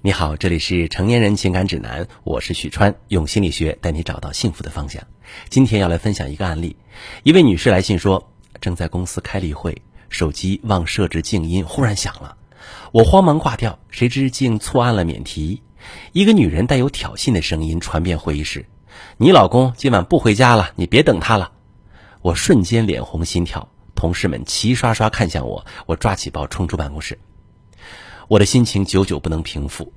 你好，这里是成年人情感指南，我是许川，用心理学带你找到幸福的方向。今天要来分享一个案例，一位女士来信说，正在公司开例会，手机忘设置静音，忽然响了，我慌忙挂掉，谁知竟错按了免提。一个女人带有挑衅的声音传遍会议室：“你老公今晚不回家了，你别等他了。”我瞬间脸红心跳，同事们齐刷刷看向我，我抓起包冲出办公室。我的心情久久不能平复，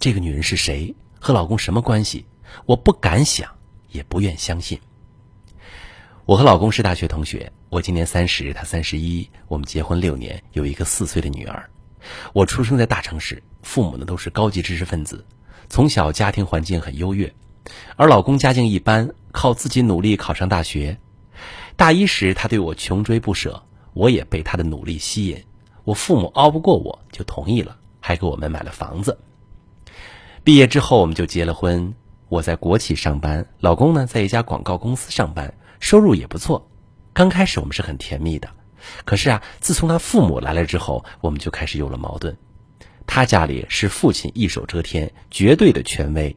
这个女人是谁？和老公什么关系？我不敢想，也不愿相信。我和老公是大学同学，我今年三十，他三十一，我们结婚六年，有一个四岁的女儿。我出生在大城市，父母呢都是高级知识分子，从小家庭环境很优越，而老公家境一般，靠自己努力考上大学。大一时，他对我穷追不舍，我也被他的努力吸引。我父母拗不过我，就同意了，还给我们买了房子。毕业之后，我们就结了婚。我在国企上班，老公呢在一家广告公司上班，收入也不错。刚开始我们是很甜蜜的，可是啊，自从他父母来了之后，我们就开始有了矛盾。他家里是父亲一手遮天，绝对的权威。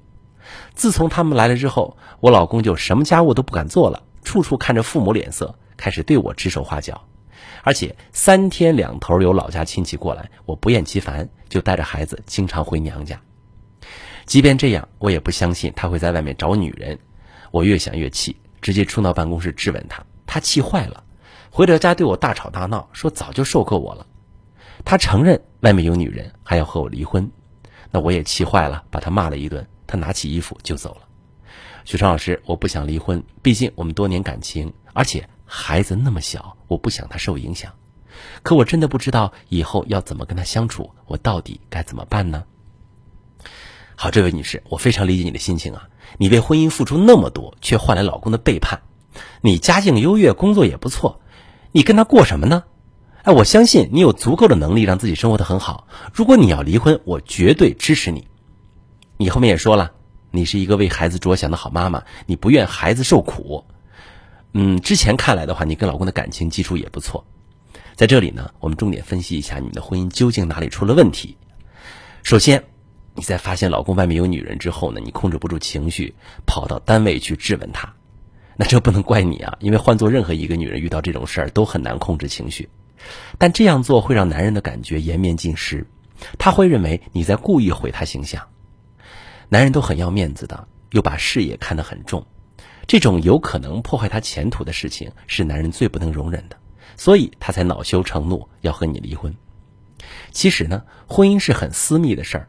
自从他们来了之后，我老公就什么家务都不敢做了，处处看着父母脸色，开始对我指手画脚。而且三天两头有老家亲戚过来，我不厌其烦，就带着孩子经常回娘家。即便这样，我也不相信他会在外面找女人。我越想越气，直接冲到办公室质问他。他气坏了，回到家对我大吵大闹，说早就受够我了。他承认外面有女人，还要和我离婚。那我也气坏了，把他骂了一顿。他拿起衣服就走了。许昌老师，我不想离婚，毕竟我们多年感情，而且。孩子那么小，我不想他受影响，可我真的不知道以后要怎么跟他相处，我到底该怎么办呢？好，这位女士，我非常理解你的心情啊！你为婚姻付出那么多，却换来老公的背叛，你家境优越，工作也不错，你跟他过什么呢？哎，我相信你有足够的能力让自己生活的很好。如果你要离婚，我绝对支持你。你后面也说了，你是一个为孩子着想的好妈妈，你不愿孩子受苦。嗯，之前看来的话，你跟老公的感情基础也不错。在这里呢，我们重点分析一下你们的婚姻究竟哪里出了问题。首先，你在发现老公外面有女人之后呢，你控制不住情绪，跑到单位去质问他。那这不能怪你啊，因为换做任何一个女人遇到这种事儿都很难控制情绪。但这样做会让男人的感觉颜面尽失，他会认为你在故意毁他形象。男人都很要面子的，又把事业看得很重。这种有可能破坏他前途的事情，是男人最不能容忍的，所以他才恼羞成怒要和你离婚。其实呢，婚姻是很私密的事儿，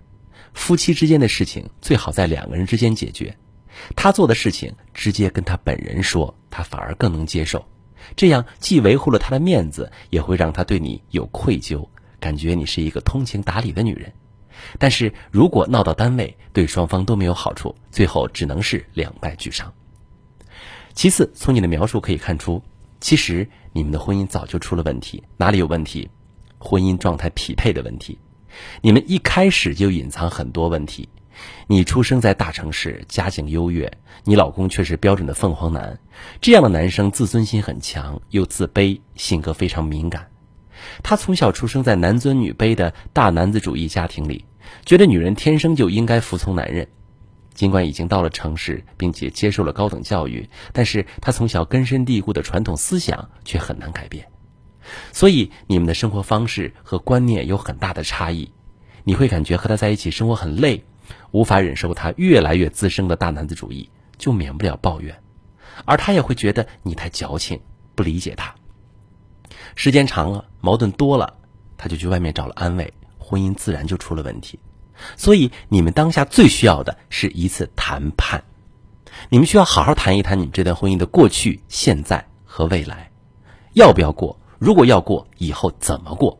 夫妻之间的事情最好在两个人之间解决。他做的事情直接跟他本人说，他反而更能接受。这样既维护了他的面子，也会让他对你有愧疚，感觉你是一个通情达理的女人。但是如果闹到单位，对双方都没有好处，最后只能是两败俱伤。其次，从你的描述可以看出，其实你们的婚姻早就出了问题。哪里有问题？婚姻状态匹配的问题。你们一开始就隐藏很多问题。你出生在大城市，家境优越，你老公却是标准的凤凰男。这样的男生自尊心很强，又自卑，性格非常敏感。他从小出生在男尊女卑的大男子主义家庭里，觉得女人天生就应该服从男人。尽管已经到了城市，并且接受了高等教育，但是他从小根深蒂固的传统思想却很难改变，所以你们的生活方式和观念有很大的差异。你会感觉和他在一起生活很累，无法忍受他越来越滋生的大男子主义，就免不了抱怨，而他也会觉得你太矫情，不理解他。时间长了，矛盾多了，他就去外面找了安慰，婚姻自然就出了问题。所以，你们当下最需要的是一次谈判。你们需要好好谈一谈你们这段婚姻的过去、现在和未来，要不要过？如果要过，以后怎么过？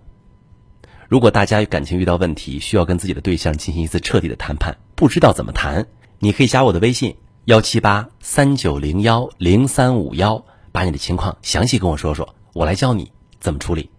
如果大家感情遇到问题，需要跟自己的对象进行一次彻底的谈判，不知道怎么谈，你可以加我的微信幺七八三九零幺零三五幺，把你的情况详细跟我说说，我来教你怎么处理。